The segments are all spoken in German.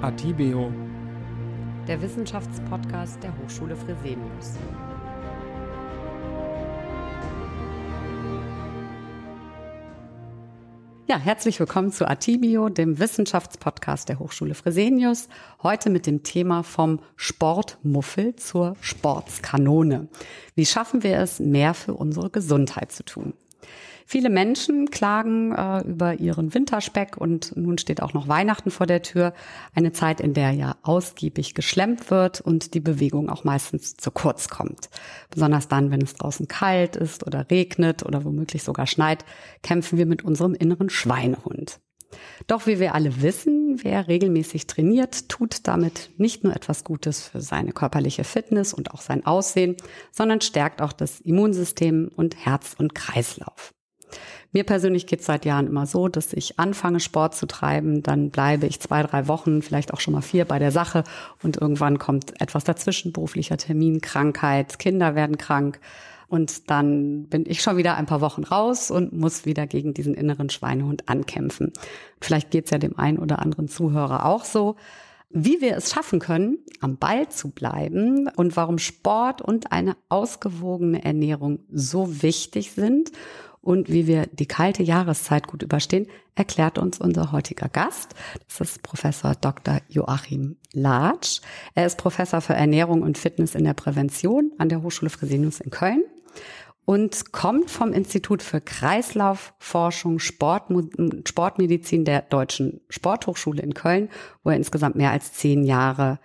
Atibeo, der Wissenschaftspodcast der Hochschule Fresenius. Ja, herzlich willkommen zu Atibio, dem Wissenschaftspodcast der Hochschule Fresenius. Heute mit dem Thema vom Sportmuffel zur Sportskanone. Wie schaffen wir es, mehr für unsere Gesundheit zu tun? Viele Menschen klagen äh, über ihren Winterspeck und nun steht auch noch Weihnachten vor der Tür. Eine Zeit, in der ja ausgiebig geschlemmt wird und die Bewegung auch meistens zu kurz kommt. Besonders dann, wenn es draußen kalt ist oder regnet oder womöglich sogar schneit, kämpfen wir mit unserem inneren Schweinehund. Doch wie wir alle wissen, wer regelmäßig trainiert, tut damit nicht nur etwas Gutes für seine körperliche Fitness und auch sein Aussehen, sondern stärkt auch das Immunsystem und Herz und Kreislauf. Mir persönlich geht es seit Jahren immer so, dass ich anfange, Sport zu treiben, dann bleibe ich zwei, drei Wochen, vielleicht auch schon mal vier bei der Sache und irgendwann kommt etwas dazwischen, beruflicher Termin, Krankheit, Kinder werden krank und dann bin ich schon wieder ein paar Wochen raus und muss wieder gegen diesen inneren Schweinehund ankämpfen. Vielleicht geht es ja dem einen oder anderen Zuhörer auch so. Wie wir es schaffen können, am Ball zu bleiben und warum Sport und eine ausgewogene Ernährung so wichtig sind und wie wir die kalte Jahreszeit gut überstehen, erklärt uns unser heutiger Gast. Das ist Professor Dr. Joachim Latsch. Er ist Professor für Ernährung und Fitness in der Prävention an der Hochschule Fresenius in Köln und kommt vom Institut für Kreislaufforschung Sport, Sportmedizin der Deutschen Sporthochschule in Köln, wo er insgesamt mehr als zehn Jahre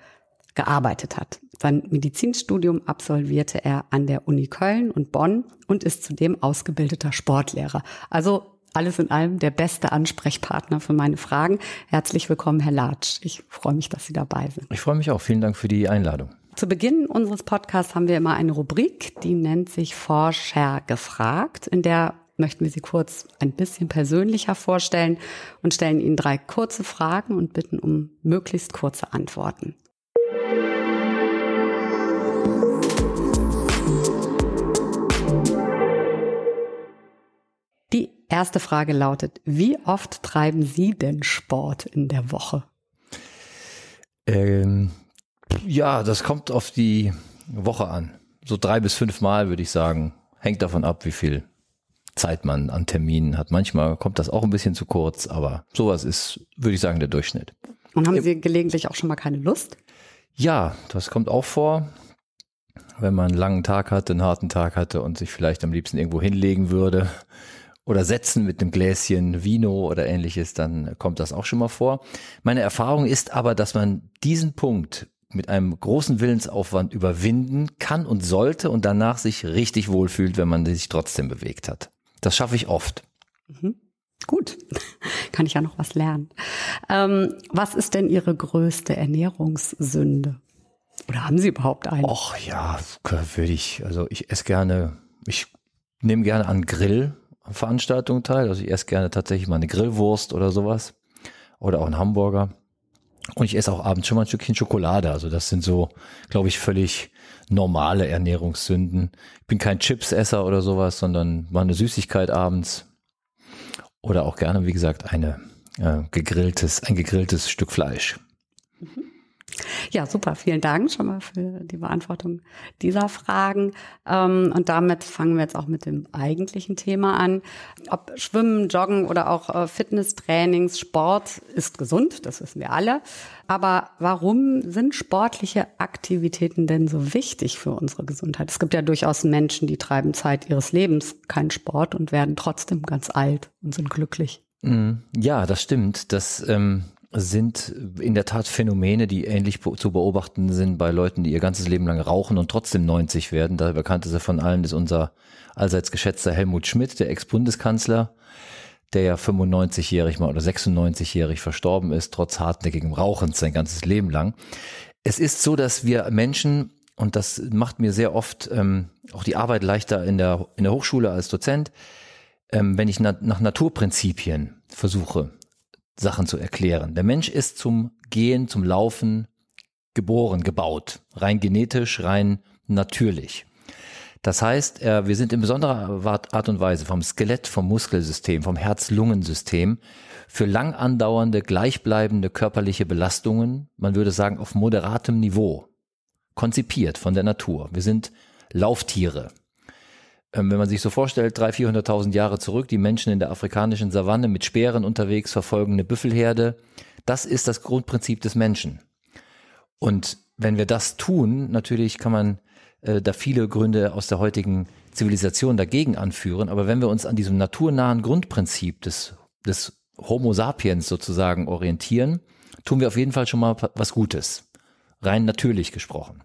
gearbeitet hat. Sein Medizinstudium absolvierte er an der Uni Köln und Bonn und ist zudem ausgebildeter Sportlehrer. Also alles in allem der beste Ansprechpartner für meine Fragen. Herzlich willkommen, Herr Latsch. Ich freue mich, dass Sie dabei sind. Ich freue mich auch. Vielen Dank für die Einladung. Zu Beginn unseres Podcasts haben wir immer eine Rubrik, die nennt sich Forscher gefragt. In der möchten wir Sie kurz ein bisschen persönlicher vorstellen und stellen Ihnen drei kurze Fragen und bitten um möglichst kurze Antworten. Erste Frage lautet, wie oft treiben Sie denn Sport in der Woche? Ähm, ja, das kommt auf die Woche an. So drei bis fünf Mal würde ich sagen. Hängt davon ab, wie viel Zeit man an Terminen hat. Manchmal kommt das auch ein bisschen zu kurz, aber sowas ist, würde ich sagen, der Durchschnitt. Und haben Sie gelegentlich auch schon mal keine Lust? Ja, das kommt auch vor. Wenn man einen langen Tag hatte, einen harten Tag hatte und sich vielleicht am liebsten irgendwo hinlegen würde oder setzen mit einem Gläschen Vino oder ähnliches, dann kommt das auch schon mal vor. Meine Erfahrung ist aber, dass man diesen Punkt mit einem großen Willensaufwand überwinden kann und sollte und danach sich richtig wohlfühlt, wenn man sich trotzdem bewegt hat. Das schaffe ich oft. Mhm. Gut, kann ich ja noch was lernen. Ähm, was ist denn Ihre größte Ernährungssünde? Oder haben Sie überhaupt eine? Och ja, würde ich. Also ich esse gerne, ich nehme gerne an Grill Veranstaltungen teil. Also ich esse gerne tatsächlich mal eine Grillwurst oder sowas. Oder auch einen Hamburger. Und ich esse auch abends schon mal ein Stückchen Schokolade. Also das sind so, glaube ich, völlig normale Ernährungssünden. Ich bin kein Chipsesser oder sowas, sondern mal eine Süßigkeit abends. Oder auch gerne, wie gesagt, eine äh, gegrilltes, ein gegrilltes Stück Fleisch. Ja, super. Vielen Dank schon mal für die Beantwortung dieser Fragen. Ähm, und damit fangen wir jetzt auch mit dem eigentlichen Thema an. Ob Schwimmen, Joggen oder auch äh, Fitnesstrainings, Sport ist gesund, das wissen wir alle. Aber warum sind sportliche Aktivitäten denn so wichtig für unsere Gesundheit? Es gibt ja durchaus Menschen, die treiben Zeit ihres Lebens keinen Sport und werden trotzdem ganz alt und sind glücklich. Mm, ja, das stimmt. Das ähm, sind in der Tat Phänomene, die ähnlich zu beobachten sind bei Leuten, die ihr ganzes Leben lang rauchen und trotzdem 90 werden. Da bekannteste von allen ist unser allseits geschätzter Helmut Schmidt, der Ex-Bundeskanzler, der ja 95-jährig mal oder 96-jährig verstorben ist, trotz hartnäckigem Rauchens sein ganzes Leben lang. Es ist so, dass wir Menschen, und das macht mir sehr oft ähm, auch die Arbeit leichter in der, in der Hochschule als Dozent, ähm, wenn ich na, nach Naturprinzipien versuche Sachen zu erklären. Der Mensch ist zum Gehen, zum Laufen geboren, gebaut. Rein genetisch, rein natürlich. Das heißt, äh, wir sind in besonderer Art und Weise vom Skelett, vom Muskelsystem, vom Herz-Lungen-System für lang andauernde, gleichbleibende körperliche Belastungen, man würde sagen auf moderatem Niveau, konzipiert von der Natur. Wir sind Lauftiere. Ähm, wenn man sich so vorstellt, 300.000, 400.000 Jahre zurück, die Menschen in der afrikanischen Savanne mit Speeren unterwegs, verfolgen eine Büffelherde, das ist das Grundprinzip des Menschen. Und wenn wir das tun, natürlich kann man äh, da viele Gründe aus der heutigen Zivilisation dagegen anführen. Aber wenn wir uns an diesem naturnahen Grundprinzip des, des Homo sapiens sozusagen orientieren, tun wir auf jeden Fall schon mal was Gutes. Rein natürlich gesprochen.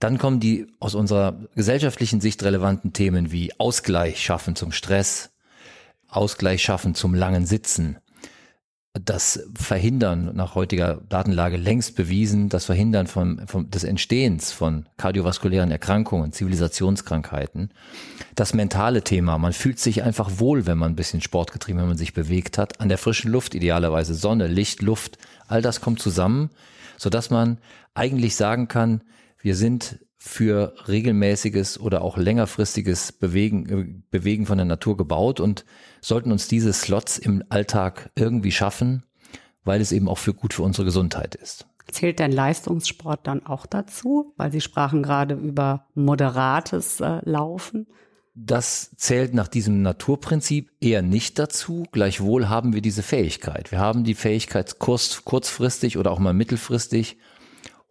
Dann kommen die aus unserer gesellschaftlichen Sicht relevanten Themen wie Ausgleich schaffen zum Stress, Ausgleich schaffen zum langen Sitzen, das Verhindern nach heutiger Datenlage längst bewiesen, das Verhindern von, von, des Entstehens von kardiovaskulären Erkrankungen, Zivilisationskrankheiten, das mentale Thema, man fühlt sich einfach wohl, wenn man ein bisschen Sport getrieben, wenn man sich bewegt hat, an der frischen Luft idealerweise, Sonne, Licht, Luft, all das kommt zusammen, so dass man eigentlich sagen kann, wir sind für regelmäßiges oder auch längerfristiges Bewegen, äh, Bewegen von der Natur gebaut und sollten uns diese Slots im Alltag irgendwie schaffen, weil es eben auch für gut für unsere Gesundheit ist. Zählt denn Leistungssport dann auch dazu? Weil Sie sprachen gerade über moderates äh, Laufen. Das zählt nach diesem Naturprinzip eher nicht dazu. Gleichwohl haben wir diese Fähigkeit. Wir haben die Fähigkeit, kurz, kurzfristig oder auch mal mittelfristig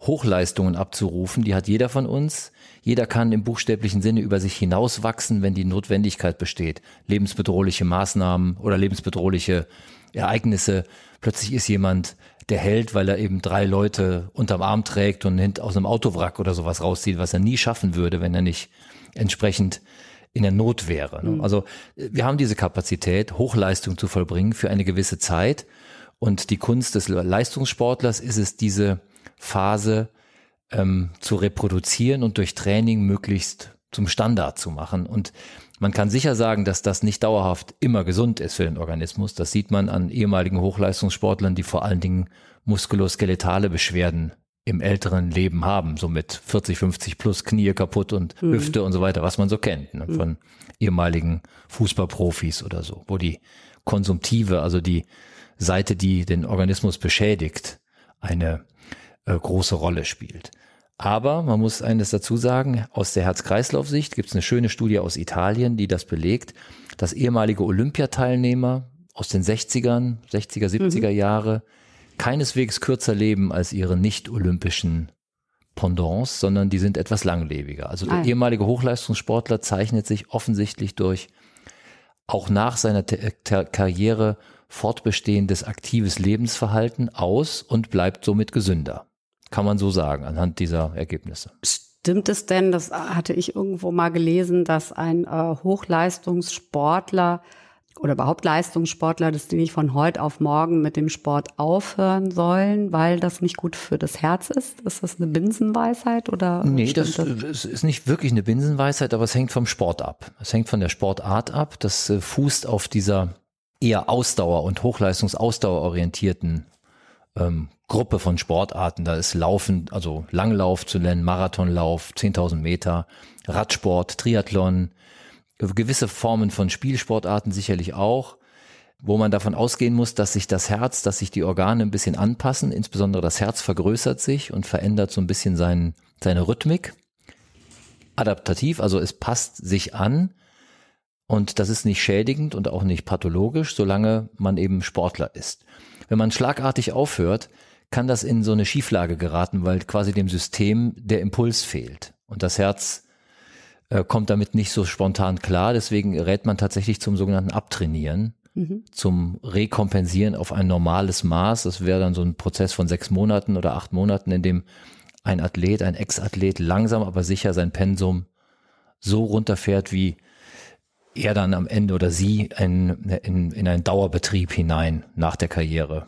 Hochleistungen abzurufen, die hat jeder von uns. Jeder kann im buchstäblichen Sinne über sich hinauswachsen, wenn die Notwendigkeit besteht. Lebensbedrohliche Maßnahmen oder lebensbedrohliche Ereignisse. Plötzlich ist jemand der Held, weil er eben drei Leute unterm Arm trägt und aus einem Autowrack oder sowas rauszieht, was er nie schaffen würde, wenn er nicht entsprechend in der Not wäre. Mhm. Also wir haben diese Kapazität, Hochleistung zu vollbringen für eine gewisse Zeit. Und die Kunst des Leistungssportlers ist es, diese Phase ähm, zu reproduzieren und durch Training möglichst zum Standard zu machen. Und man kann sicher sagen, dass das nicht dauerhaft immer gesund ist für den Organismus. Das sieht man an ehemaligen Hochleistungssportlern, die vor allen Dingen muskuloskeletale Beschwerden im älteren Leben haben, so mit 40, 50 plus Knie kaputt und mhm. Hüfte und so weiter, was man so kennt, ne, von ehemaligen Fußballprofis oder so, wo die konsumtive, also die Seite, die den Organismus beschädigt, eine äh, große Rolle spielt. Aber man muss eines dazu sagen, aus der Herz-Kreislauf-Sicht gibt es eine schöne Studie aus Italien, die das belegt, dass ehemalige Olympiateilnehmer aus den 60ern, 60er, 70er mhm. Jahre keineswegs kürzer leben als ihre nicht-olympischen Pendants, sondern die sind etwas langlebiger. Also der ah. ehemalige Hochleistungssportler zeichnet sich offensichtlich durch auch nach seiner Karriere fortbestehendes aktives Lebensverhalten aus und bleibt somit gesünder. Kann man so sagen, anhand dieser Ergebnisse. Stimmt es denn, das hatte ich irgendwo mal gelesen, dass ein äh, Hochleistungssportler oder überhaupt Leistungssportler, dass die nicht von heute auf morgen mit dem Sport aufhören sollen, weil das nicht gut für das Herz ist? Ist das eine Binsenweisheit oder? Nee, das, das, ist nicht wirklich eine Binsenweisheit, aber es hängt vom Sport ab. Es hängt von der Sportart ab. Das äh, fußt auf dieser eher Ausdauer- und Hochleistungsausdauerorientierten ähm, Gruppe von Sportarten. Da ist Laufen, also Langlauf zu nennen, Marathonlauf, 10.000 Meter, Radsport, Triathlon, gewisse Formen von Spielsportarten sicherlich auch, wo man davon ausgehen muss, dass sich das Herz, dass sich die Organe ein bisschen anpassen, insbesondere das Herz vergrößert sich und verändert so ein bisschen sein, seine Rhythmik. Adaptativ, also es passt sich an und das ist nicht schädigend und auch nicht pathologisch, solange man eben Sportler ist. Wenn man schlagartig aufhört, kann das in so eine Schieflage geraten, weil quasi dem System der Impuls fehlt. Und das Herz äh, kommt damit nicht so spontan klar. Deswegen rät man tatsächlich zum sogenannten Abtrainieren, mhm. zum Rekompensieren auf ein normales Maß. Das wäre dann so ein Prozess von sechs Monaten oder acht Monaten, in dem ein Athlet, ein Ex-Athlet langsam aber sicher sein Pensum so runterfährt, wie er dann am Ende oder sie in, in, in einen Dauerbetrieb hinein nach der Karriere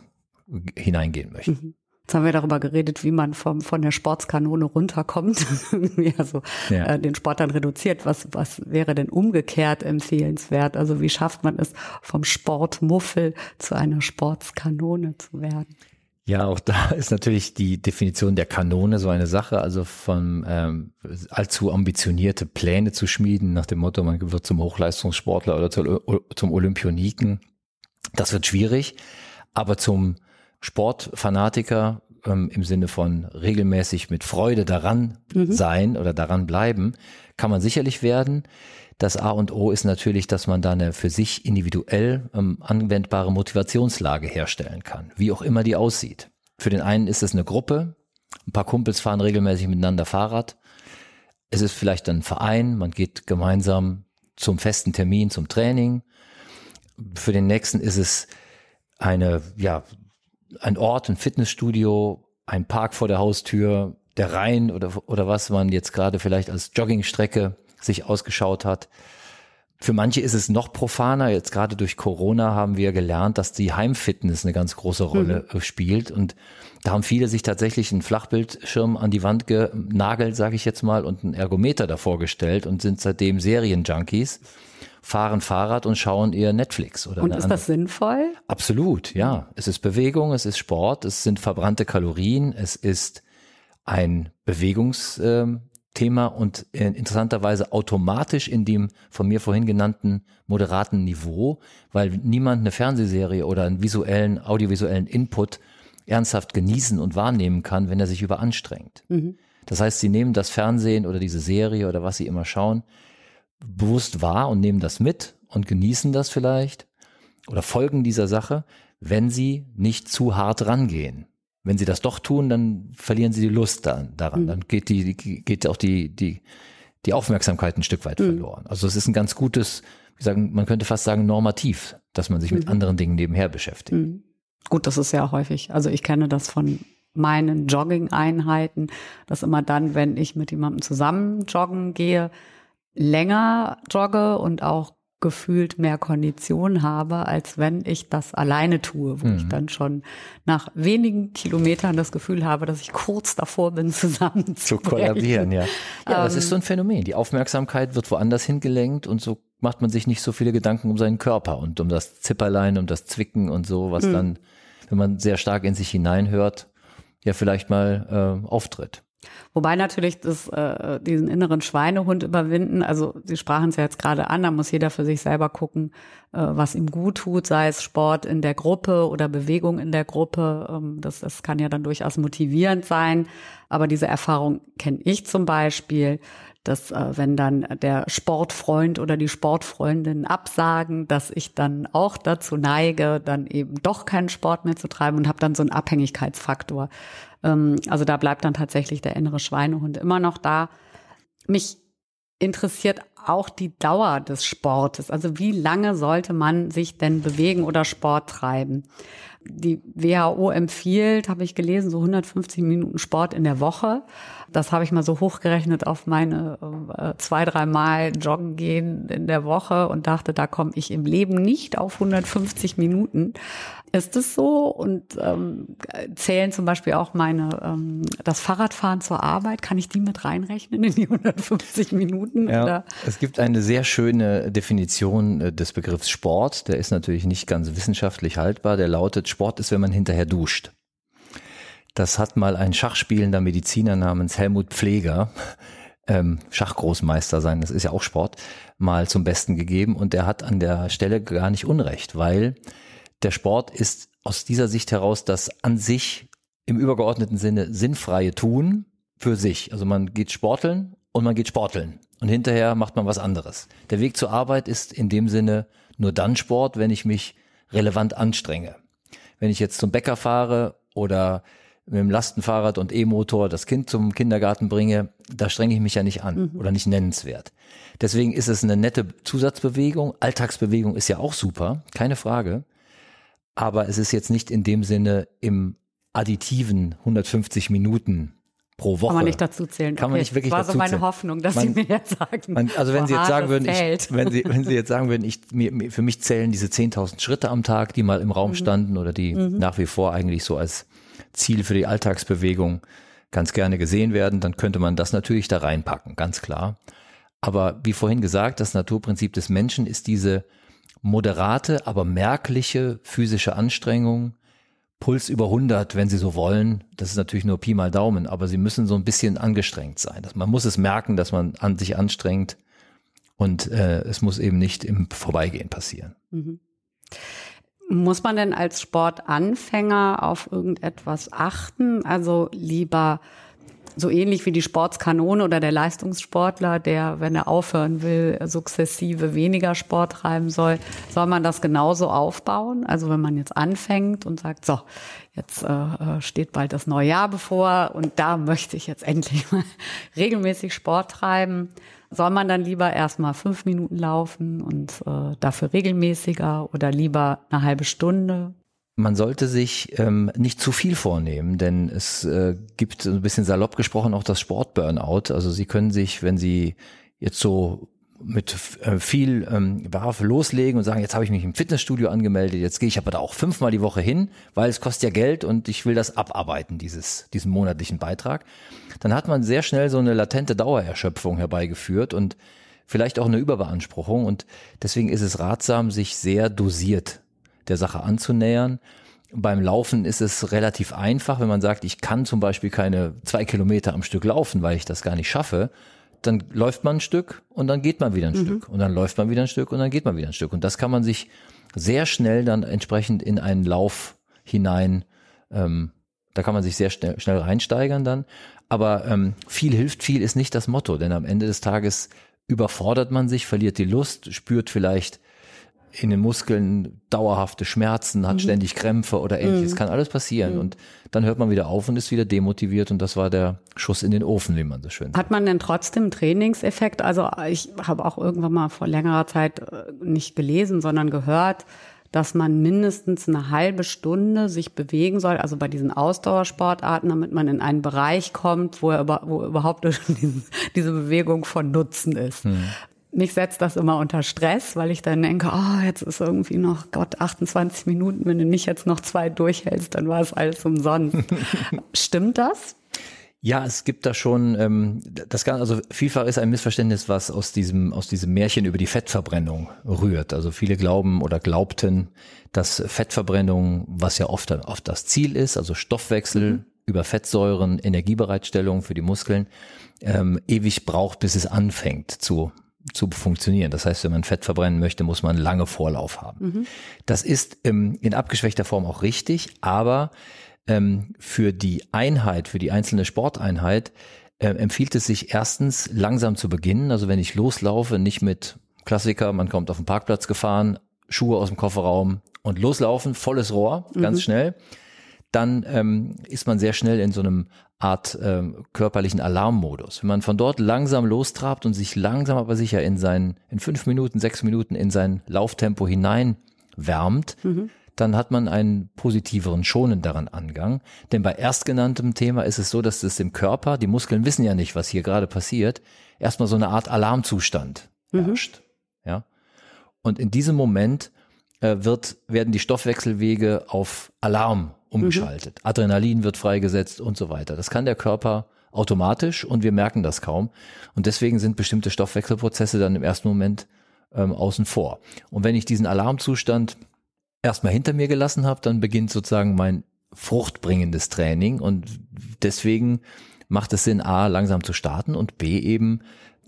hineingehen möchte. Mhm. Jetzt haben wir darüber geredet, wie man vom, von der Sportskanone runterkommt, also ja. äh, den Sport dann reduziert. Was, was wäre denn umgekehrt empfehlenswert? Also wie schafft man es, vom Sportmuffel zu einer Sportskanone zu werden? Ja, auch da ist natürlich die Definition der Kanone so eine Sache, also von ähm, allzu ambitionierte Pläne zu schmieden, nach dem Motto, man wird zum Hochleistungssportler oder zum Olympioniken. Das wird schwierig, aber zum Sportfanatiker ähm, im Sinne von regelmäßig mit Freude daran mhm. sein oder daran bleiben, kann man sicherlich werden. Das A und O ist natürlich, dass man da eine für sich individuell ähm, anwendbare Motivationslage herstellen kann, wie auch immer die aussieht. Für den einen ist es eine Gruppe, ein paar Kumpels fahren regelmäßig miteinander Fahrrad. Es ist vielleicht ein Verein, man geht gemeinsam zum festen Termin, zum Training. Für den nächsten ist es eine, ja, ein Ort, ein Fitnessstudio, ein Park vor der Haustür, der Rhein oder, oder was man jetzt gerade vielleicht als Joggingstrecke sich ausgeschaut hat. Für manche ist es noch profaner. Jetzt gerade durch Corona haben wir gelernt, dass die Heimfitness eine ganz große Rolle mhm. spielt. Und da haben viele sich tatsächlich einen Flachbildschirm an die Wand genagelt, sage ich jetzt mal, und einen Ergometer davor gestellt und sind seitdem Serienjunkies, fahren Fahrrad und schauen eher Netflix. Oder und ist das sinnvoll? Absolut, ja. Es ist Bewegung, es ist Sport, es sind verbrannte Kalorien, es ist ein Bewegungs, ähm, Thema und äh, interessanterweise automatisch in dem von mir vorhin genannten moderaten Niveau, weil niemand eine Fernsehserie oder einen visuellen, audiovisuellen Input ernsthaft genießen und wahrnehmen kann, wenn er sich überanstrengt. Mhm. Das heißt, sie nehmen das Fernsehen oder diese Serie oder was sie immer schauen, bewusst wahr und nehmen das mit und genießen das vielleicht oder folgen dieser Sache, wenn sie nicht zu hart rangehen. Wenn sie das doch tun, dann verlieren sie die Lust da, daran. Mhm. Dann geht die, geht auch die, die, die Aufmerksamkeit ein Stück weit mhm. verloren. Also es ist ein ganz gutes, wie sagen, man könnte fast sagen, normativ, dass man sich mhm. mit anderen Dingen nebenher beschäftigt. Mhm. Gut, das ist sehr häufig. Also ich kenne das von meinen Jogging-Einheiten, dass immer dann, wenn ich mit jemandem zusammen joggen gehe, länger jogge und auch gefühlt mehr Kondition habe, als wenn ich das alleine tue, wo mhm. ich dann schon nach wenigen Kilometern das Gefühl habe, dass ich kurz davor bin, zusammen zu kollabieren. Ja, ja das ist so ein ähm, Phänomen. Die Aufmerksamkeit wird woanders hingelenkt und so macht man sich nicht so viele Gedanken um seinen Körper und um das Zipperlein, um das Zwicken und so, was mhm. dann, wenn man sehr stark in sich hineinhört, ja vielleicht mal äh, auftritt. Wobei natürlich das, äh, diesen inneren Schweinehund überwinden, also Sie sprachen es ja jetzt gerade an, da muss jeder für sich selber gucken, äh, was ihm gut tut, sei es Sport in der Gruppe oder Bewegung in der Gruppe. Ähm, das, das kann ja dann durchaus motivierend sein. Aber diese Erfahrung kenne ich zum Beispiel, dass äh, wenn dann der Sportfreund oder die Sportfreundin absagen, dass ich dann auch dazu neige, dann eben doch keinen Sport mehr zu treiben und habe dann so einen Abhängigkeitsfaktor. Ähm, also da bleibt dann tatsächlich der innere Schweinehund immer noch da. Mich interessiert auch die Dauer des Sportes. Also wie lange sollte man sich denn bewegen oder Sport treiben? Die WHO empfiehlt, habe ich gelesen, so 150 Minuten Sport in der Woche. Das habe ich mal so hochgerechnet auf meine äh, zwei, drei Mal joggen gehen in der Woche und dachte, da komme ich im Leben nicht auf 150 Minuten. Ist es so? Und ähm, zählen zum Beispiel auch meine ähm, das Fahrradfahren zur Arbeit? Kann ich die mit reinrechnen in die 150 Minuten? Ja, oder? Es gibt eine sehr schöne Definition äh, des Begriffs Sport. Der ist natürlich nicht ganz wissenschaftlich haltbar. Der lautet: Sport ist, wenn man hinterher duscht. Das hat mal ein schachspielender Mediziner namens Helmut Pfleger ähm, Schachgroßmeister sein, das ist ja auch Sport, mal zum Besten gegeben und der hat an der Stelle gar nicht Unrecht, weil der Sport ist aus dieser Sicht heraus das an sich im übergeordneten Sinne sinnfreie Tun für sich. Also man geht sporteln und man geht sporteln und hinterher macht man was anderes. Der Weg zur Arbeit ist in dem Sinne nur dann Sport, wenn ich mich relevant anstrenge. Wenn ich jetzt zum Bäcker fahre oder mit dem Lastenfahrrad und E-Motor das Kind zum Kindergarten bringe, da strenge ich mich ja nicht an mhm. oder nicht nennenswert. Deswegen ist es eine nette Zusatzbewegung. Alltagsbewegung ist ja auch super, keine Frage aber es ist jetzt nicht in dem Sinne im additiven 150 Minuten pro Woche. Kann man nicht dazu zählen. Kann okay. man nicht wirklich dazu zählen. Das war so meine Hoffnung, dass man, Sie mir jetzt sagen. Man, also wenn Sie jetzt sagen würden, ich, wenn Sie wenn Sie jetzt sagen würden, ich mir, für mich zählen diese 10.000 Schritte am Tag, die mal im Raum mhm. standen oder die mhm. nach wie vor eigentlich so als Ziel für die Alltagsbewegung ganz gerne gesehen werden, dann könnte man das natürlich da reinpacken, ganz klar. Aber wie vorhin gesagt, das Naturprinzip des Menschen ist diese moderate, aber merkliche physische Anstrengung Puls über 100, wenn Sie so wollen. Das ist natürlich nur Pi mal Daumen, aber Sie müssen so ein bisschen angestrengt sein. Man muss es merken, dass man an sich anstrengt und äh, es muss eben nicht im Vorbeigehen passieren. Mhm. Muss man denn als Sportanfänger auf irgendetwas achten? Also lieber so ähnlich wie die Sportskanone oder der Leistungssportler, der, wenn er aufhören will, sukzessive weniger Sport treiben soll, soll man das genauso aufbauen? Also wenn man jetzt anfängt und sagt, so, jetzt äh, äh steht bald das neue Jahr bevor und da möchte ich jetzt endlich mal regelmäßig Sport treiben, soll man dann lieber erstmal fünf Minuten laufen und äh, dafür regelmäßiger oder lieber eine halbe Stunde? Man sollte sich ähm, nicht zu viel vornehmen, denn es äh, gibt ein bisschen salopp gesprochen auch das Sportburnout. Also Sie können sich, wenn Sie jetzt so mit äh, viel ähm, Waffe loslegen und sagen, jetzt habe ich mich im Fitnessstudio angemeldet, jetzt gehe ich aber da auch fünfmal die Woche hin, weil es kostet ja Geld und ich will das abarbeiten, dieses, diesen monatlichen Beitrag, dann hat man sehr schnell so eine latente Dauererschöpfung herbeigeführt und vielleicht auch eine Überbeanspruchung und deswegen ist es ratsam, sich sehr dosiert der Sache anzunähern. Beim Laufen ist es relativ einfach, wenn man sagt, ich kann zum Beispiel keine zwei Kilometer am Stück laufen, weil ich das gar nicht schaffe. Dann läuft man ein Stück und dann geht man wieder ein mhm. Stück und dann läuft man wieder ein Stück und dann geht man wieder ein Stück. Und das kann man sich sehr schnell dann entsprechend in einen Lauf hinein, ähm, da kann man sich sehr schnell, schnell reinsteigern dann. Aber ähm, viel hilft viel ist nicht das Motto, denn am Ende des Tages überfordert man sich, verliert die Lust, spürt vielleicht in den Muskeln dauerhafte Schmerzen, hat mhm. ständig Krämpfe oder ähnliches. Mhm. Kann alles passieren. Mhm. Und dann hört man wieder auf und ist wieder demotiviert. Und das war der Schuss in den Ofen, wie man so schön sagt. Hat man denn trotzdem Trainingseffekt? Also ich habe auch irgendwann mal vor längerer Zeit äh, nicht gelesen, sondern gehört, dass man mindestens eine halbe Stunde sich bewegen soll, also bei diesen Ausdauersportarten, damit man in einen Bereich kommt, wo, er, wo überhaupt diese Bewegung von Nutzen ist. Hm mich setzt das immer unter Stress, weil ich dann denke, oh, jetzt ist irgendwie noch, Gott, 28 Minuten, wenn du nicht jetzt noch zwei durchhältst, dann war es alles umsonst. Stimmt das? Ja, es gibt da schon, ähm, das kann, also vielfach ist ein Missverständnis, was aus diesem, aus diesem Märchen über die Fettverbrennung rührt. Also viele glauben oder glaubten, dass Fettverbrennung, was ja oft, oft das Ziel ist, also Stoffwechsel mhm. über Fettsäuren, Energiebereitstellung für die Muskeln, ähm, ewig braucht, bis es anfängt zu zu funktionieren. Das heißt, wenn man Fett verbrennen möchte, muss man lange Vorlauf haben. Mhm. Das ist ähm, in abgeschwächter Form auch richtig, aber ähm, für die Einheit, für die einzelne Sporteinheit äh, empfiehlt es sich erstens langsam zu beginnen. Also wenn ich loslaufe, nicht mit Klassiker, man kommt auf den Parkplatz gefahren, Schuhe aus dem Kofferraum und loslaufen, volles Rohr, ganz mhm. schnell dann ähm, ist man sehr schnell in so einem Art ähm, körperlichen Alarmmodus. Wenn man von dort langsam lostrabt und sich langsam aber sicher in sein, in fünf Minuten, sechs Minuten in sein Lauftempo hinein wärmt, mhm. dann hat man einen positiveren, schonenderen Angang. Denn bei erstgenanntem Thema ist es so, dass es im Körper, die Muskeln wissen ja nicht, was hier gerade passiert, erstmal so eine Art Alarmzustand mhm. herrscht. Ja. Und in diesem Moment äh, wird, werden die Stoffwechselwege auf Alarm umgeschaltet. Mhm. Adrenalin wird freigesetzt und so weiter. Das kann der Körper automatisch und wir merken das kaum. Und deswegen sind bestimmte Stoffwechselprozesse dann im ersten Moment ähm, außen vor. Und wenn ich diesen Alarmzustand erstmal hinter mir gelassen habe, dann beginnt sozusagen mein fruchtbringendes Training und deswegen macht es Sinn, A, langsam zu starten und B, eben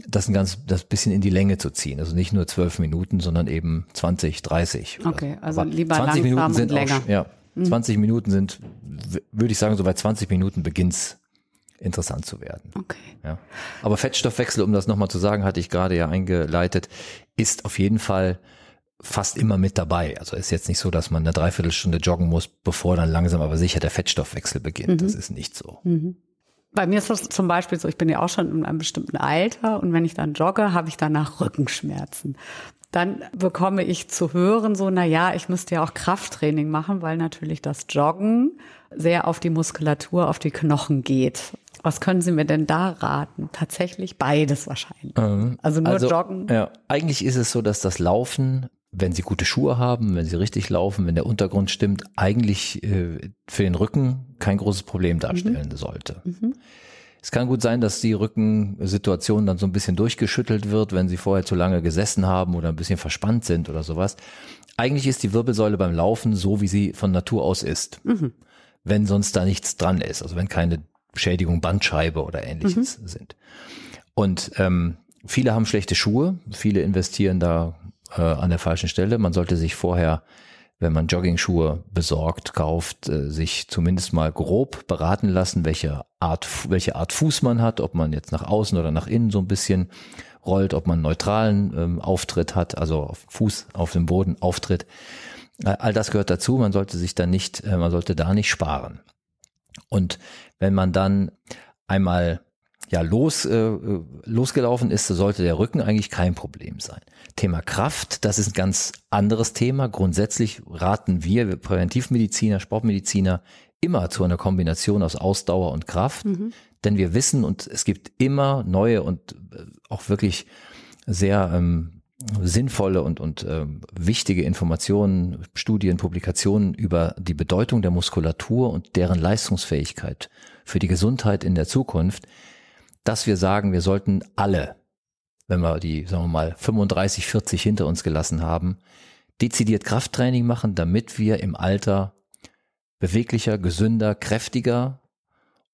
das ein ganz, das bisschen in die Länge zu ziehen. Also nicht nur zwölf Minuten, sondern eben 20, 30. Okay, also lieber 20 langsam Minuten sind und länger. Auch, ja, 20 mhm. Minuten sind, würde ich sagen, so bei 20 Minuten beginnt's interessant zu werden. Okay. Ja. Aber Fettstoffwechsel, um das nochmal zu sagen, hatte ich gerade ja eingeleitet, ist auf jeden Fall fast immer mit dabei. Also ist jetzt nicht so, dass man eine Dreiviertelstunde joggen muss, bevor dann langsam aber sicher der Fettstoffwechsel beginnt. Mhm. Das ist nicht so. Mhm. Bei mir ist das zum Beispiel so, ich bin ja auch schon in einem bestimmten Alter und wenn ich dann jogge, habe ich danach Rückenschmerzen dann bekomme ich zu hören, so, na ja, ich müsste ja auch Krafttraining machen, weil natürlich das Joggen sehr auf die Muskulatur, auf die Knochen geht. Was können Sie mir denn da raten? Tatsächlich beides wahrscheinlich. Ähm, also nur also, Joggen. Ja, eigentlich ist es so, dass das Laufen, wenn Sie gute Schuhe haben, wenn Sie richtig laufen, wenn der Untergrund stimmt, eigentlich äh, für den Rücken kein großes Problem darstellen mhm. sollte. Mhm. Es kann gut sein, dass die Rückensituation dann so ein bisschen durchgeschüttelt wird, wenn sie vorher zu lange gesessen haben oder ein bisschen verspannt sind oder sowas. eigentlich ist die Wirbelsäule beim Laufen so, wie sie von Natur aus ist. Mhm. Wenn sonst da nichts dran ist, also wenn keine Schädigung Bandscheibe oder ähnliches Mhm. sind. Und ähm, viele haben schlechte Schuhe, viele investieren da äh, an der falschen Stelle. Man sollte sich vorher, wenn man Jogging-Schuhe besorgt, kauft, äh, sich zumindest mal grob beraten lassen, welche Art, welche Art Fuß man hat, ob man jetzt nach außen oder nach innen so ein bisschen rollt, ob man neutralen ähm, Auftritt hat, also auf Fuß auf dem Boden Auftritt. All das gehört dazu. Man sollte sich dann nicht, äh, man sollte da nicht sparen. Und wenn man dann einmal ja los äh, äh, losgelaufen ist, so sollte der Rücken eigentlich kein Problem sein. Thema Kraft, das ist ein ganz anderes Thema. Grundsätzlich raten wir, wir Präventivmediziner, Sportmediziner immer zu einer Kombination aus Ausdauer und Kraft, denn wir wissen und es gibt immer neue und äh, auch wirklich sehr ähm, sinnvolle und, und ähm, wichtige Informationen, Studien, Publikationen über die Bedeutung der Muskulatur und deren Leistungsfähigkeit für die Gesundheit in der Zukunft, dass wir sagen, wir sollten alle, wenn wir die, sagen wir mal, 35, 40 hinter uns gelassen haben, dezidiert Krafttraining machen, damit wir im Alter beweglicher, gesünder, kräftiger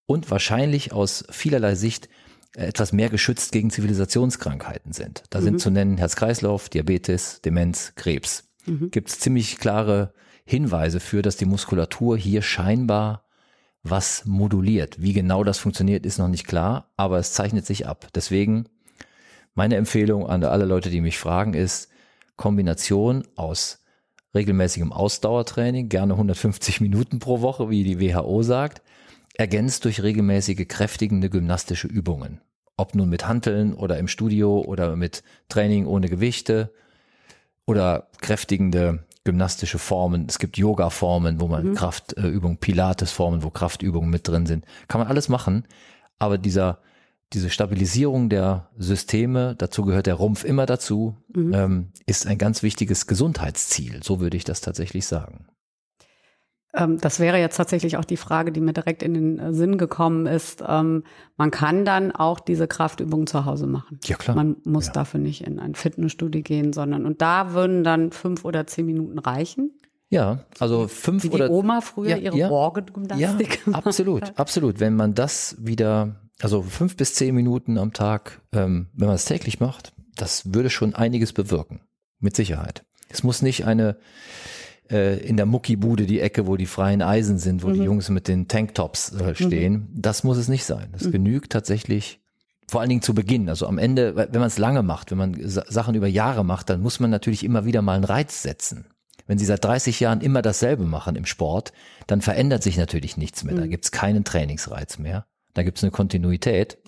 und wahrscheinlich aus vielerlei Sicht äh, etwas mehr geschützt gegen Zivilisationskrankheiten sind. Da sind zu nennen Herz-Kreislauf, Diabetes, Demenz, Krebs. Gibt es ziemlich klare Hinweise für, dass die Muskulatur hier scheinbar was moduliert. Wie genau das funktioniert, ist noch nicht klar, aber es zeichnet sich ab. Deswegen meine Empfehlung an alle Leute, die mich fragen, ist Kombination aus regelmäßigem Ausdauertraining, gerne 150 Minuten pro Woche, wie die WHO sagt, ergänzt durch regelmäßige kräftigende gymnastische Übungen. Ob nun mit Hanteln oder im Studio oder mit Training ohne Gewichte oder kräftigende gymnastische Formen. Es gibt Yoga-Formen, wo man Kraftübungen, Pilates-Formen, wo Kraftübungen mit drin sind. Kann man alles machen. Aber dieser, diese Stabilisierung der Systeme, dazu gehört der Rumpf immer dazu, ähm, ist ein ganz wichtiges Gesundheitsziel. So würde ich das tatsächlich sagen. Ähm, das wäre jetzt tatsächlich auch die Frage, die mir direkt in den äh, Sinn gekommen ist. Ähm, man kann dann auch diese Kraftübungen zu Hause machen. Ja, klar. Man muss Ja. dafür nicht in ein Fitnessstudio gehen, sondern und da würden dann fünf oder zehn Minuten reichen. Ja, also fünf Wie die oder Oma früher Ja, ihre ja. Morgengymnastik Ja, absolut, hat. absolut. Wenn man das wieder, also fünf bis zehn Minuten am Tag, ähm, wenn man es täglich macht, das würde schon einiges bewirken. Mit Sicherheit. Es muss nicht eine äh, in der Muckibude die Ecke, wo die freien Eisen sind, wo Mhm. die Jungs mit den Tanktops äh, stehen. Das muss es nicht sein. Es Mhm. genügt tatsächlich vor allen Dingen zu Beginn, also am Ende, wenn man es lange macht, wenn man Sa- Sachen über Jahre macht, dann muss man natürlich immer wieder mal einen Reiz setzen. Wenn Sie seit 30 Jahren immer dasselbe machen im Sport, dann verändert sich natürlich nichts mehr. Da Mhm. gibt es keinen Trainingsreiz mehr. Da gibt es eine Kontinuität.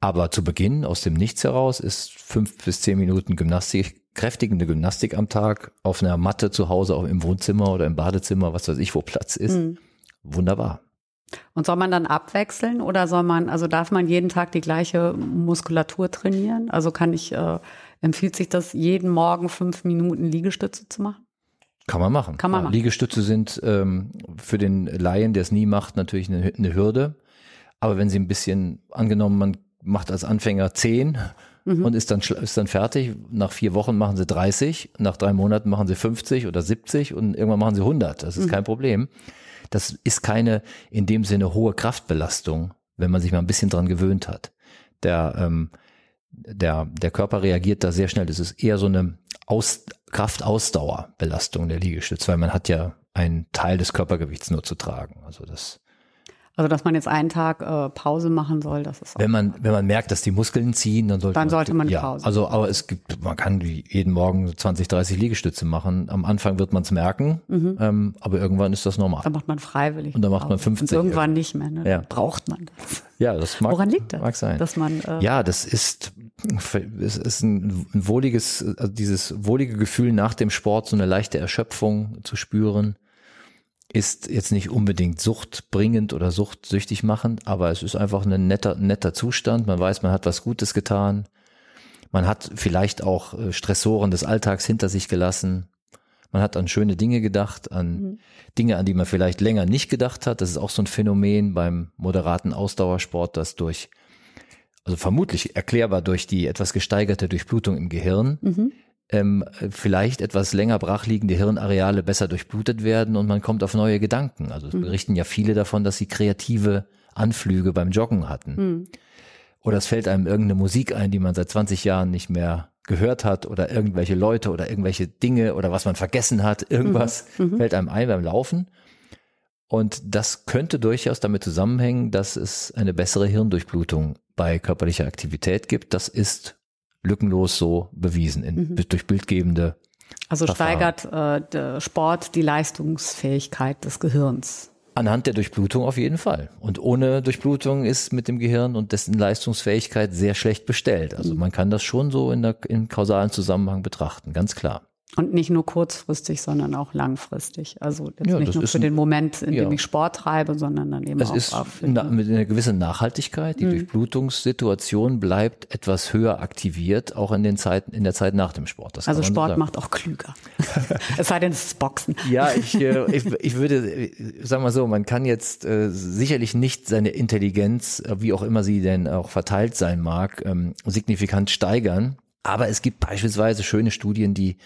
Aber zu Beginn aus dem Nichts heraus ist fünf bis zehn Minuten Gymnastik, kräftigende Gymnastik am Tag auf einer Matte zu Hause, auch im Wohnzimmer oder im Badezimmer, was weiß ich, wo Platz ist. Mhm. Wunderbar. Und soll man dann abwechseln oder soll man, also darf man jeden Tag die gleiche Muskulatur trainieren? Also kann ich, äh, empfiehlt sich das, jeden Morgen fünf Minuten Liegestütze zu machen? Kann man machen. Kann man Ja, machen. Liegestütze sind ähm, für den Laien, der es nie macht, natürlich eine, eine Hürde. Aber wenn Sie ein bisschen, angenommen, man macht als Anfänger 10 Mhm. und ist dann, ist dann fertig, nach vier Wochen machen Sie 30, nach drei Monaten machen Sie 50 oder 70 und irgendwann machen Sie 100. Das ist kein Problem. Das ist keine in dem Sinne hohe Kraftbelastung, wenn man sich mal ein bisschen dran gewöhnt hat. Der, ähm, der, der Körper reagiert da sehr schnell. Das ist eher so eine Aus, Kraftausdauerbelastung der Liegestütze, weil man hat ja einen Teil des Körpergewichts nur zu tragen. Also das, Also dass man jetzt einen Tag äh, Pause machen soll, das ist auch. wenn man, wenn man merkt, dass die Muskeln ziehen, dann sollte Dann man, sollte man ja, Pause Also, aber es gibt, man kann jeden Morgen so 20, 30 Liegestütze machen. Am Anfang wird man es merken, ähm, aber irgendwann ist das normal. Da macht man freiwillig. Und dann macht man Pause. Und 50 irgendwann nicht mehr, ne? Ja. Dann Braucht man das. Ja, das mag, Woran liegt das? mag sein. Dass man, äh, Ja, das ist, es ist ein, ein wohliges, also dieses wohlige Gefühl nach dem Sport, so eine leichte Erschöpfung zu spüren, ist jetzt nicht unbedingt suchtbringend oder suchtsüchtig machend, aber es ist einfach ein netter, netter Zustand. Man weiß, man hat was Gutes getan. Man hat vielleicht auch äh, Stressoren des Alltags hinter sich gelassen. Man hat an schöne Dinge gedacht, an Dinge, an die man vielleicht länger nicht gedacht hat. Das ist auch so ein Phänomen beim moderaten Ausdauersport, das durch, also vermutlich erklärbar durch die etwas gesteigerte Durchblutung im Gehirn, Mhm. Ähm, vielleicht etwas länger brachliegende Hirnareale besser durchblutet werden und man kommt auf neue Gedanken. Also es Mhm. berichten ja viele davon, dass sie kreative Anflüge beim Joggen hatten. Mhm. Oder es fällt einem irgendeine Musik ein, die man seit 20 Jahren nicht mehr gehört hat oder irgendwelche Leute oder irgendwelche Dinge oder was man vergessen hat. Irgendwas Mhm. fällt einem ein beim Laufen. Und das könnte durchaus damit zusammenhängen, dass es eine bessere Hirndurchblutung bei körperlicher Aktivität gibt. Das ist lückenlos so bewiesen in, Mhm. durch bildgebende. Also Verfahren. steigert äh, der Sport die Leistungsfähigkeit des Gehirns. Anhand der Durchblutung auf jeden Fall. Und ohne Durchblutung ist mit dem Gehirn und dessen Leistungsfähigkeit sehr schlecht bestellt. Also man kann das schon so in der, im kausalen Zusammenhang betrachten, ganz klar. Und nicht nur kurzfristig, sondern auch langfristig. Also jetzt Ja, nicht das nur für ein- den Moment, in dem ja. ich Sport treibe, sondern dann eben Es auch ist auf na, mit einer gewissen Nachhaltigkeit. Die Durchblutungssituation bleibt etwas höher aktiviert, auch in den Zeiten, in der Zeit nach dem Sport. Das Also so Sport sagen. macht auch klüger. es sei denn, es ist Boxen. Ja, ich, äh, ich, ich würde, äh, sag mal so, man kann jetzt äh, sicherlich nicht seine Intelligenz, äh, wie auch immer sie denn auch verteilt sein mag, ähm, signifikant steigern. Aber es gibt beispielsweise schöne Studien, die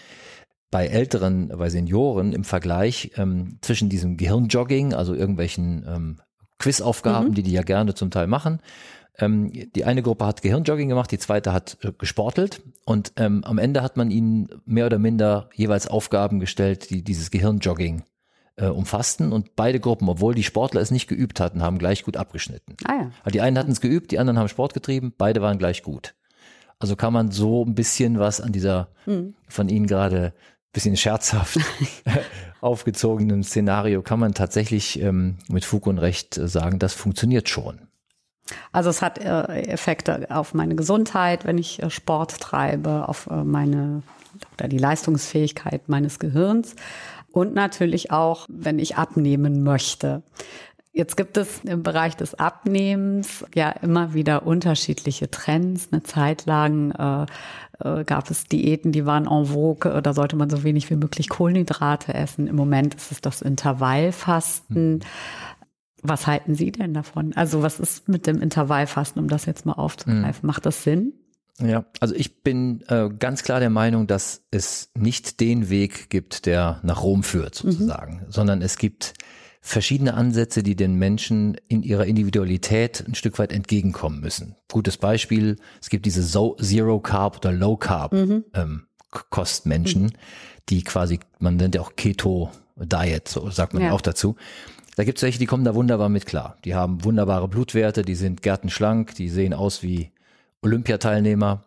bei Älteren, bei Senioren im Vergleich ähm, zwischen diesem Gehirnjogging, also irgendwelchen ähm, Quizaufgaben, die die ja gerne zum Teil machen. Ähm, die eine Gruppe hat Gehirnjogging gemacht, die zweite hat äh, gesportelt und ähm, am Ende hat man ihnen mehr oder minder jeweils Aufgaben gestellt, die dieses Gehirnjogging äh, umfassten und beide Gruppen, obwohl die Sportler es nicht geübt hatten, haben gleich gut abgeschnitten. Ah ja. Also die einen hatten es geübt, die anderen haben Sport getrieben, beide waren gleich gut. Also kann man so ein bisschen was an dieser von Ihnen gerade bisschen scherzhaft aufgezogenen Szenario kann man tatsächlich ähm, mit Fug und Recht äh, sagen, das funktioniert schon. Also es hat äh, Effekte auf meine Gesundheit, wenn ich äh, Sport treibe, auf äh, meine oder die Leistungsfähigkeit meines Gehirns und natürlich auch, wenn ich abnehmen möchte. Jetzt gibt es im Bereich des Abnehmens ja immer wieder unterschiedliche Trends. Eine Zeit lang äh, äh, gab es Diäten, die waren en vogue. äh, Da sollte man so wenig wie möglich Kohlenhydrate essen. Im Moment ist es das Intervallfasten. Was halten Sie denn davon? Also was ist mit dem Intervallfasten, um das jetzt mal aufzugreifen? Macht das Sinn? Ja, also ich bin äh, ganz klar der Meinung, dass es nicht den Weg gibt, der nach Rom führt, sozusagen, sondern es gibt verschiedene Ansätze, die den Menschen in ihrer Individualität ein Stück weit entgegenkommen müssen. Gutes Beispiel, es gibt diese so Zero Carb oder Low Carb ähm, K- Kostmenschen, die quasi, man nennt ja auch Keto Diet, so sagt man Ja. auch dazu. Da gibt es welche, die kommen da wunderbar mit klar. Die haben wunderbare Blutwerte, die sind gärtenschlank, die sehen aus wie Olympiateilnehmer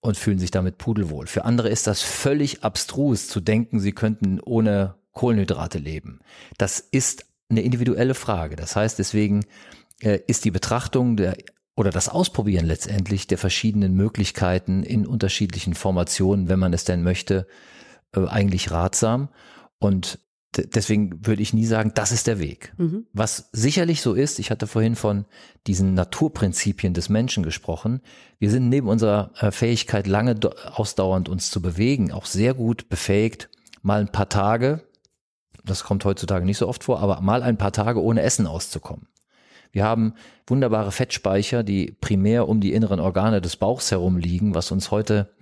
und fühlen sich damit pudelwohl. Für andere ist das völlig abstrus zu denken, sie könnten ohne Kohlenhydrate leben. Das ist eine individuelle Frage. Das heißt, deswegen äh, ist die Betrachtung der oder das Ausprobieren letztendlich der verschiedenen Möglichkeiten in unterschiedlichen Formationen, wenn man es denn möchte, äh, eigentlich ratsam. Und deswegen würde ich nie sagen, das ist der Weg. Mhm. Was sicherlich so ist, ich hatte vorhin von diesen Naturprinzipien des Menschen gesprochen. Wir sind neben unserer äh, Fähigkeit, lange ausdauernd uns zu bewegen, auch sehr gut befähigt, mal ein paar Tage, das kommt heutzutage nicht so oft vor, aber mal ein paar Tage ohne Essen auszukommen. Wir haben wunderbare Fettspeicher, die primär um die inneren Organe des Bauchs herum liegen, was uns heute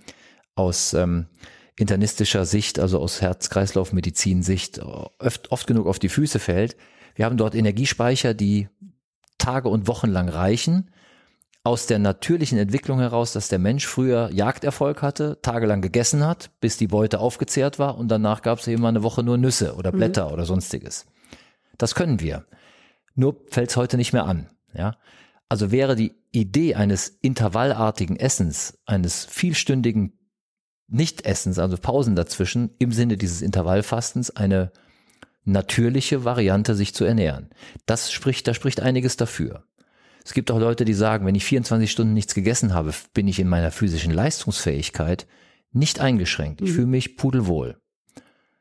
aus ähm, internistischer Sicht, also aus Herz-Kreislauf-Medizin-Sicht oft, oft genug auf die Füße fällt. Wir haben dort Energiespeicher, die Tage und Wochen lang reichen, aus der natürlichen Entwicklung heraus, dass der Mensch früher Jagderfolg hatte, tagelang gegessen hat, bis die Beute aufgezehrt war und danach gab es eben mal eine Woche nur Nüsse oder Blätter oder sonstiges. Das können wir. Nur fällt es heute nicht mehr an. Ja? Also wäre die Idee eines intervallartigen Essens, eines vielstündigen Nichtessens, also Pausen dazwischen, im Sinne dieses Intervallfastens eine natürliche Variante, sich zu ernähren. Das spricht, da spricht einiges dafür. Es gibt auch Leute, die sagen, wenn ich 24 Stunden nichts gegessen habe, bin ich in meiner physischen Leistungsfähigkeit nicht eingeschränkt. Ich fühle mich pudelwohl.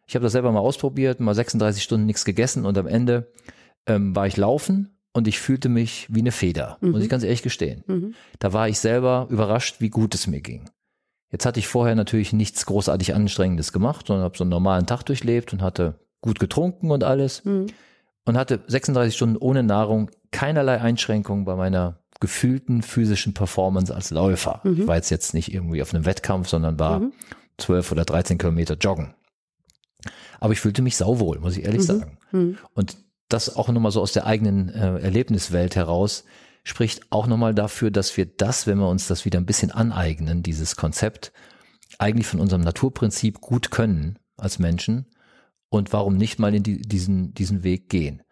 Ich habe das selber mal ausprobiert, mal 36 Stunden nichts gegessen und am Ende ähm, war ich laufen und ich fühlte mich wie eine Feder, muss ich ganz ehrlich gestehen. Mhm. Da war ich selber überrascht, wie gut es mir ging. Jetzt hatte ich vorher natürlich nichts großartig Anstrengendes gemacht, sondern habe so einen normalen Tag durchlebt und hatte gut getrunken und alles Mhm. und hatte 36 Stunden ohne Nahrung, keinerlei Einschränkungen bei meiner gefühlten physischen Performance als Läufer. Ich war jetzt, jetzt nicht irgendwie auf einem Wettkampf, sondern war zwölf oder 13 Kilometer joggen. Aber ich fühlte mich sauwohl, muss ich ehrlich mhm. sagen. Mhm. Und das auch nochmal so aus der eigenen äh, Erlebniswelt heraus spricht auch nochmal dafür, dass wir das, wenn wir uns das wieder ein bisschen aneignen, dieses Konzept, eigentlich von unserem Naturprinzip gut können als Menschen und warum nicht mal in die, diesen, diesen Weg gehen.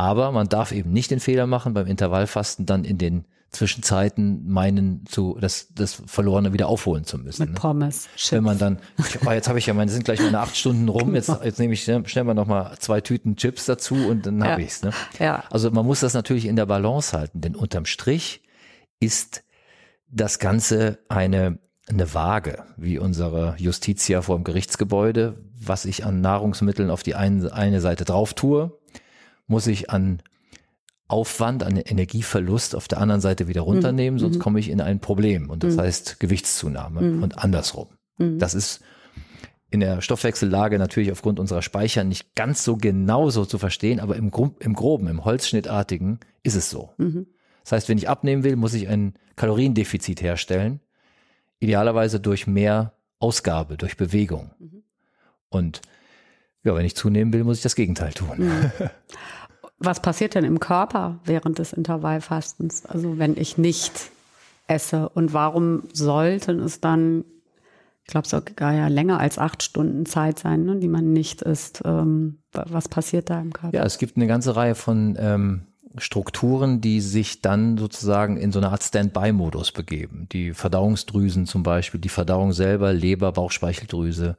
Aber man darf eben nicht den Fehler machen, beim Intervallfasten dann in den Zwischenzeiten meinen, zu, das, das Verlorene wieder aufholen zu müssen. Mit ne? Pommes. Chips. Wenn man dann, oh, jetzt habe ich ja meine, sind gleich meine acht Stunden rum, jetzt, jetzt nehme ich schnell mal nochmal zwei Tüten Chips dazu und dann habe ja. ich's. Ne? Ja. Also man muss das natürlich in der Balance halten, denn unterm Strich ist das Ganze eine, eine Waage, wie unsere Justitia vor dem Gerichtsgebäude, was ich an Nahrungsmitteln auf die eine, eine Seite drauf tue, muss ich an Aufwand, an Energieverlust auf der anderen Seite wieder runternehmen, mhm. sonst mhm. komme ich in ein Problem und das mhm. heißt Gewichtszunahme mhm. und andersrum. Mhm. Das ist in der Stoffwechsellage natürlich aufgrund unserer Speicher nicht ganz so genau so zu verstehen, aber im, Gro im Groben, im Holzschnittartigen ist es so. Mhm. Das heißt, wenn ich abnehmen will, muss ich ein Kaloriendefizit herstellen, idealerweise durch mehr Ausgabe, durch Bewegung. Und ja, wenn ich zunehmen will, muss ich das Gegenteil tun. Was passiert denn im Körper während des Intervallfastens? Also wenn ich nicht esse und warum sollten es dann, ich glaube sogar ja länger als acht Stunden Zeit sein, ne, die man nicht isst? Ähm, was passiert da im Körper? Ja, es gibt eine ganze Reihe von ähm, Strukturen, die sich dann sozusagen in so eine Art Standby-Modus begeben. Die Verdauungsdrüsen zum Beispiel, die Verdauung selber, Leber, Bauchspeicheldrüse,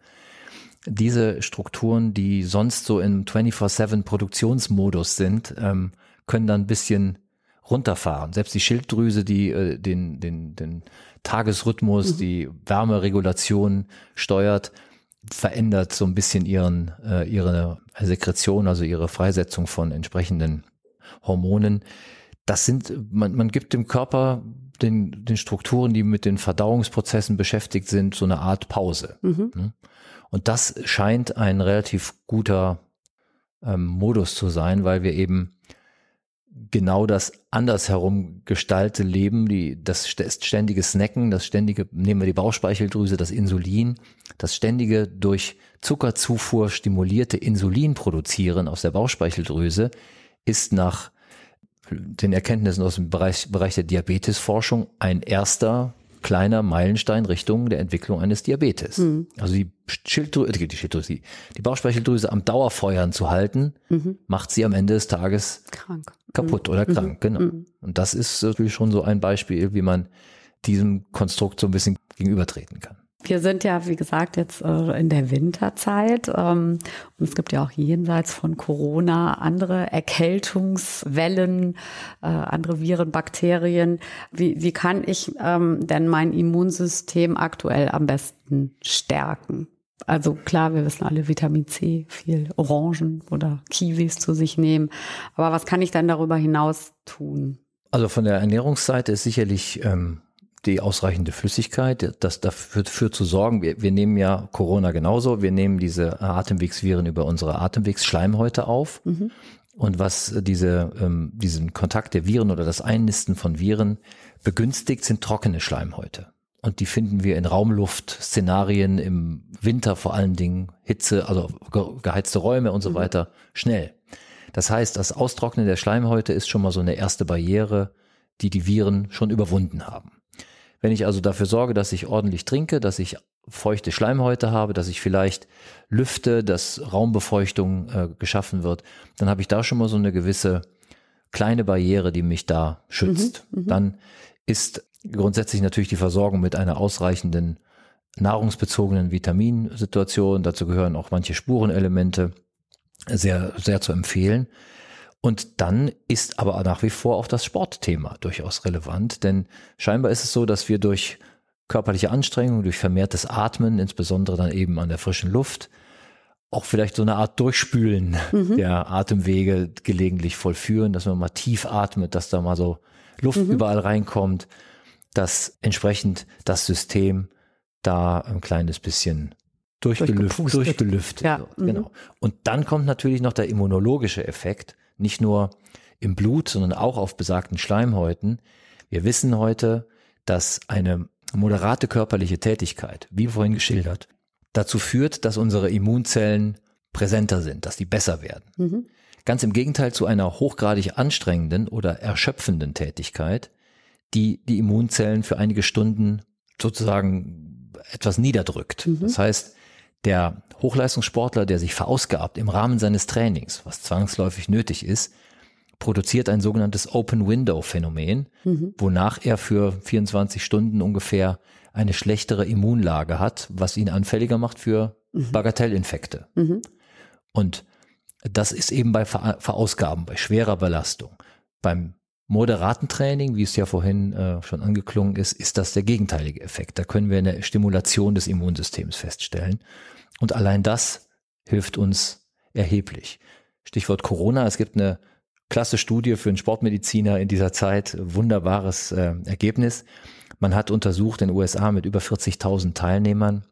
diese Strukturen, die sonst so im 24-7 Produktionsmodus sind, ähm, können dann ein bisschen runterfahren. Selbst die Schilddrüse, die äh, den, den, den Tagesrhythmus, mhm. die Wärmeregulation steuert, verändert so ein bisschen ihren, äh, ihre Sekretion, also ihre Freisetzung von entsprechenden Hormonen. Das sind, man, man gibt dem Körper den, den Strukturen, die mit den Verdauungsprozessen beschäftigt sind, so eine Art Pause. Mhm. Und das scheint ein relativ guter ähm, Modus zu sein, weil wir eben genau das andersherum gestaltete Leben, die, das ständige Snacken, das ständige, nehmen wir die Bauchspeicheldrüse, das Insulin, das ständige durch Zuckerzufuhr stimulierte Insulin produzieren aus der Bauchspeicheldrüse ist nach den Erkenntnissen aus dem Bereich, Bereich der Diabetesforschung ein erster kleiner Meilenstein Richtung der Entwicklung eines Diabetes. Mhm. Also die Schilddrüse, die, Schilddrüse, die Bauchspeicheldrüse am Dauerfeuern zu halten, mhm. macht sie am Ende des Tages krank. kaputt mhm. oder krank, genau. Mhm. Und das ist natürlich schon so ein Beispiel, wie man diesem Konstrukt so ein bisschen gegenübertreten kann. Wir sind ja, wie gesagt, jetzt äh, in der Winterzeit ähm, und es gibt ja auch jenseits von Corona andere Erkältungswellen, äh, andere Viren, Bakterien. Wie, wie kann ich ähm, denn mein Immunsystem aktuell am besten stärken? Also klar, wir wissen alle Vitamin C, viel Orangen oder Kiwis zu sich nehmen. Aber was kann ich dann darüber hinaus tun? Also von der Ernährungsseite ist sicherlich ähm, die ausreichende Flüssigkeit, das dafür, dafür zu sorgen, wir, wir nehmen ja Corona genauso, wir nehmen diese Atemwegsviren über unsere Atemwegsschleimhäute auf. Mhm. Und was diese, ähm, diesen Kontakt der Viren oder das Einnisten von Viren begünstigt, sind trockene Schleimhäute. Und die finden wir in Raumluft-Szenarien im Winter vor allen Dingen, Hitze, also geheizte Räume und so mhm. weiter, schnell. Das heißt, das Austrocknen der Schleimhäute ist schon mal so eine erste Barriere, die die Viren schon überwunden haben. Wenn ich also dafür sorge, dass ich ordentlich trinke, dass ich feuchte Schleimhäute habe, dass ich vielleicht lüfte, dass Raumbefeuchtung äh, geschaffen wird, dann habe ich da schon mal so eine gewisse kleine Barriere, die mich da schützt. Mhm, mhm. dann ist grundsätzlich natürlich die Versorgung mit einer ausreichenden nahrungsbezogenen Vitaminsituation, dazu gehören auch manche Spurenelemente, sehr, sehr zu empfehlen. Und dann ist aber nach wie vor auch das Sportthema durchaus relevant, denn scheinbar ist es so, dass wir durch körperliche Anstrengung, durch vermehrtes Atmen, insbesondere dann eben an der frischen Luft, auch vielleicht so eine Art Durchspülen mhm. der Atemwege gelegentlich vollführen, dass man mal tief atmet, dass da mal so Luft mhm. überall reinkommt, dass entsprechend das System da ein kleines bisschen durchgelüftet, durchgelüftet ja. wird. Mhm. Genau. Und dann kommt natürlich noch der immunologische Effekt, nicht nur im Blut, sondern auch auf besagten Schleimhäuten. Wir wissen heute, dass eine moderate körperliche Tätigkeit, wie vorhin geschildert, dazu führt, dass unsere Immunzellen präsenter sind, dass die besser werden. Mhm. Ganz im Gegenteil zu einer hochgradig anstrengenden oder erschöpfenden Tätigkeit, die die Immunzellen für einige Stunden sozusagen etwas niederdrückt. Mhm. Das heißt, der Hochleistungssportler, der sich verausgabt im Rahmen seines Trainings, was zwangsläufig nötig ist, produziert ein sogenanntes Open Window Phänomen, mhm. wonach er für 24 Stunden ungefähr eine schlechtere Immunlage hat, was ihn anfälliger macht für mhm. Bagatellinfekte. Mhm. Und das ist eben bei Verausgaben, bei schwerer Belastung. Beim moderaten Training, wie es ja vorhin äh, schon angeklungen ist, ist das der gegenteilige Effekt. Da können wir eine Stimulation des Immunsystems feststellen. Und allein das hilft uns erheblich. Stichwort Corona. Es gibt eine klasse Studie für einen Sportmediziner in dieser Zeit. Wunderbares äh, Ergebnis. Man hat untersucht in den USA mit über 40.000 Teilnehmern,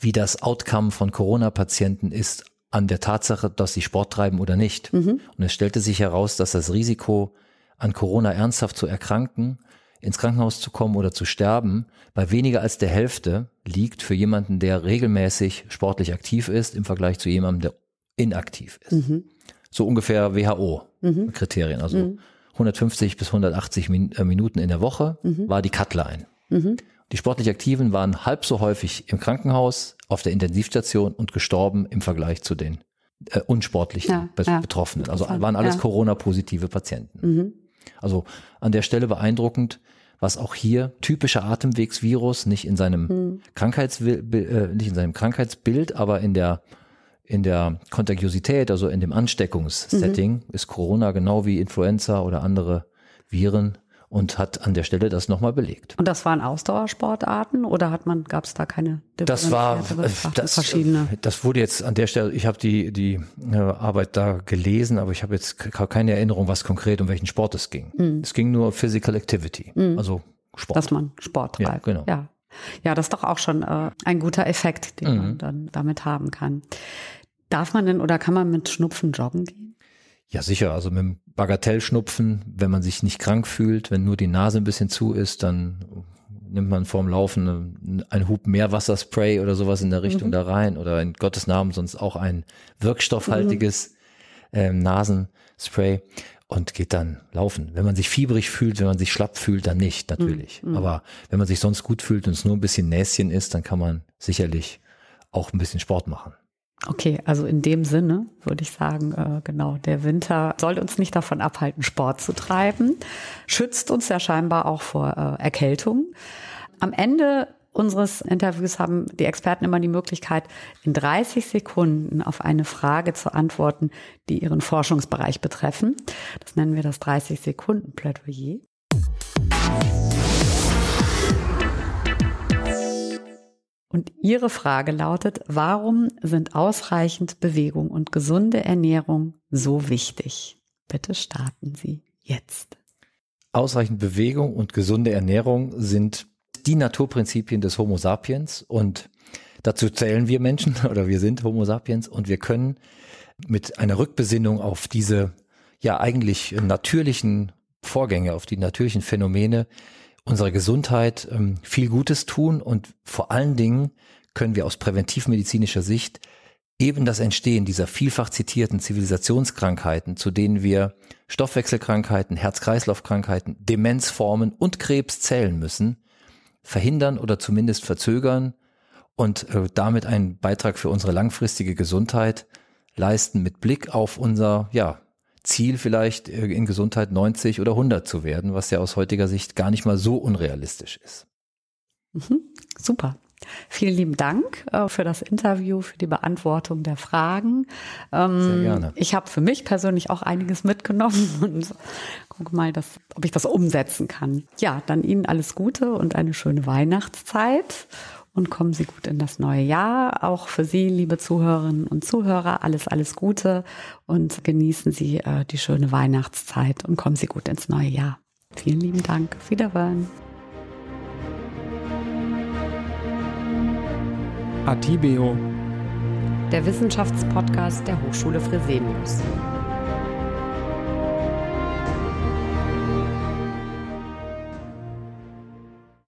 wie das Outcome von Corona-Patienten ist an der Tatsache, dass sie Sport treiben oder nicht. Mhm. Und es stellte sich heraus, dass das Risiko, an Corona ernsthaft zu erkranken, ins Krankenhaus zu kommen oder zu sterben, bei weniger als der Hälfte liegt für jemanden, der regelmäßig sportlich aktiv ist, im Vergleich zu jemandem, der inaktiv ist. Mhm. So ungefähr WHO-Kriterien. Mhm. Also mhm. 150 bis 180 äh, Minuten in der Woche mhm. war die Cutline. Mhm. Die sportlich Aktiven waren halb so häufig im Krankenhaus, auf der Intensivstation und gestorben im Vergleich zu den äh, unsportlichen ja, Be ja. Betroffenen. Also waren alles ja. Corona-positive Patienten. Also an der Stelle beeindruckend, was auch hier typischer Atemwegsvirus, nicht in seinem mhm. Krankheitsbild, äh, nicht in seinem Krankheitsbild, aber in der in der Kontagiosität, also in dem Ansteckungssetting, mhm. ist Corona genau wie Influenza oder andere Viren und hat an der Stelle das nochmal belegt. Und das waren Ausdauersportarten oder hat man, gab es da keine Das war äh, das, verschiedene? Das wurde jetzt an der Stelle, ich habe die, die äh, Arbeit da gelesen, aber ich habe jetzt keine Erinnerung, was konkret um welchen Sport es ging. Mhm. Es ging nur Physical Activity, mhm. also Sport. Dass man Sport treibt. Ja, genau. Ja. Ja, das ist doch auch schon äh, ein guter Effekt, den mhm. man dann damit haben kann. Darf man denn oder kann man mit Schnupfen joggen gehen? Ja, sicher. Also mit dem Bagatellschnupfen, wenn man sich nicht krank fühlt, wenn nur die Nase ein bisschen zu ist, dann nimmt man vorm Laufen ein Hub Meerwasserspray oder sowas in der Richtung mhm. da rein oder in Gottes Namen sonst auch ein wirkstoffhaltiges mhm. ähm, Nasenspray und geht dann laufen. Wenn man sich fiebrig fühlt, wenn man sich schlapp fühlt, dann nicht, natürlich. Mhm. Aber wenn man sich sonst gut fühlt und es nur ein bisschen Näschen ist, dann kann man sicherlich auch ein bisschen Sport machen. Okay, also in dem Sinne würde ich sagen, äh, genau, der Winter soll uns nicht davon abhalten, Sport zu treiben, schützt uns ja scheinbar auch vor äh, Erkältung. Am Ende unseres Interviews haben die Experten immer die Möglichkeit, in 30 Sekunden auf eine Frage zu antworten, die ihren Forschungsbereich betreffen. Das nennen wir das 30 Sekunden Plädoyer. Und Ihre Frage lautet, warum sind ausreichend Bewegung und gesunde Ernährung so wichtig? Bitte starten Sie jetzt. Ausreichend Bewegung und gesunde Ernährung sind die Naturprinzipien des Homo sapiens und dazu zählen wir Menschen oder wir sind Homo sapiens und wir können mit einer Rückbesinnung auf diese ja eigentlich natürlichen Vorgänge, auf die natürlichen Phänomene unserer Gesundheit ähm, viel Gutes tun und vor allen Dingen können wir aus präventivmedizinischer Sicht eben das Entstehen dieser vielfach zitierten Zivilisationskrankheiten, zu denen wir Stoffwechselkrankheiten, Herz-Kreislauf-Krankheiten, Demenzformen und Krebs zählen müssen, verhindern oder zumindest verzögern und äh, damit einen Beitrag für unsere langfristige Gesundheit leisten mit Blick auf unser ja, Ziel vielleicht äh, in Gesundheit 90 oder 100 zu werden, was ja aus heutiger Sicht gar nicht mal so unrealistisch ist. Mhm, super. Vielen lieben Dank äh, für das Interview, für die Beantwortung der Fragen. Ähm, Sehr gerne. Ich habe für mich persönlich auch einiges mitgenommen und gucke mal, dass, ob ich das umsetzen kann. Ja, dann Ihnen alles Gute und eine schöne Weihnachtszeit und kommen Sie gut in das neue Jahr. Auch für Sie, liebe Zuhörerinnen und Zuhörer, alles, alles Gute und genießen Sie äh, die schöne Weihnachtszeit und kommen Sie gut ins neue Jahr. Vielen lieben Dank. Auf Wiederhören. Atibeo. Der Wissenschaftspodcast der Hochschule Fresenius.